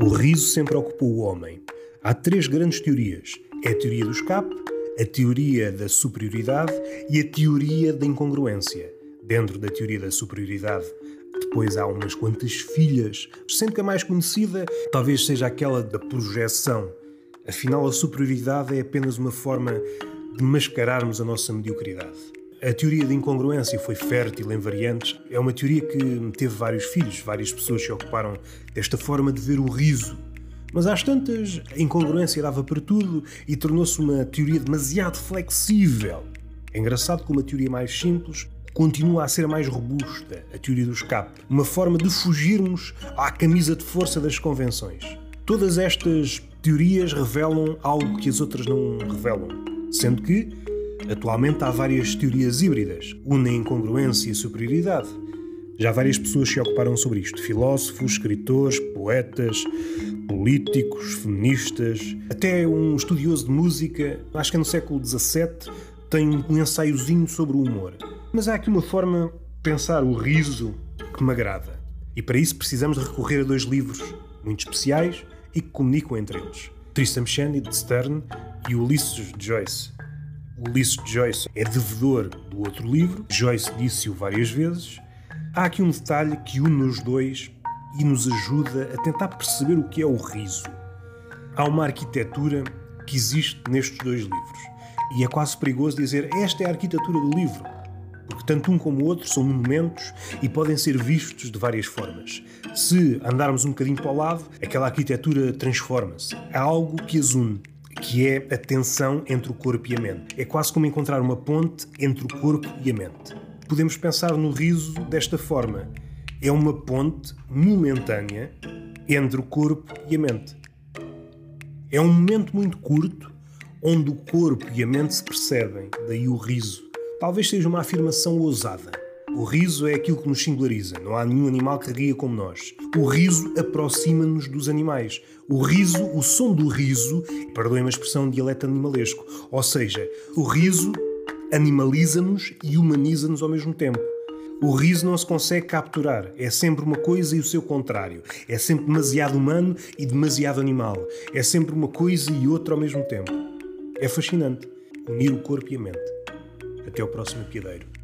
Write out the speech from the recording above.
O riso sempre ocupou o homem. Há três grandes teorias: é a teoria do escape, a teoria da superioridade e a teoria da incongruência. Dentro da teoria da superioridade, depois há umas quantas filhas, sendo que a mais conhecida talvez seja aquela da projeção. Afinal, a superioridade é apenas uma forma de mascararmos a nossa mediocridade. A teoria da incongruência foi fértil em variantes. É uma teoria que teve vários filhos, várias pessoas se ocuparam desta forma de ver o riso. Mas às tantas, a incongruência dava para tudo e tornou-se uma teoria demasiado flexível. É engraçado como a teoria mais simples continua a ser a mais robusta, a teoria do escape, uma forma de fugirmos à camisa de força das convenções. Todas estas teorias revelam algo que as outras não revelam, sendo que Atualmente há várias teorias híbridas, unem incongruência e superioridade. Já várias pessoas se ocuparam sobre isto: filósofos, escritores, poetas, políticos, feministas, até um estudioso de música, acho que é no século XVII, tem um ensaiozinho sobre o humor. Mas há aqui uma forma de pensar o riso que me agrada. E para isso precisamos recorrer a dois livros muito especiais e que comunicam entre eles: Tristram Shandy de Stern e Ulisses de Joyce. Ulisses Joyce é devedor do outro livro, Joyce disse-o várias vezes. Há aqui um detalhe que une os dois e nos ajuda a tentar perceber o que é o riso. Há uma arquitetura que existe nestes dois livros e é quase perigoso dizer esta é a arquitetura do livro, porque tanto um como o outro são monumentos e podem ser vistos de várias formas. Se andarmos um bocadinho para o lado, aquela arquitetura transforma-se. Há algo que as une que é a tensão entre o corpo e a mente. É quase como encontrar uma ponte entre o corpo e a mente. Podemos pensar no riso desta forma: é uma ponte momentânea entre o corpo e a mente. É um momento muito curto onde o corpo e a mente se percebem, daí o riso. Talvez seja uma afirmação ousada o riso é aquilo que nos singulariza. Não há nenhum animal que ria como nós. O riso aproxima-nos dos animais. O riso, o som do riso, perdoem a expressão dialeto animalesco, ou seja, o riso animaliza-nos e humaniza-nos ao mesmo tempo. O riso não se consegue capturar, é sempre uma coisa e o seu contrário. É sempre demasiado humano e demasiado animal. É sempre uma coisa e outra ao mesmo tempo. É fascinante unir o corpo e a mente. Até ao próximo piadeiro.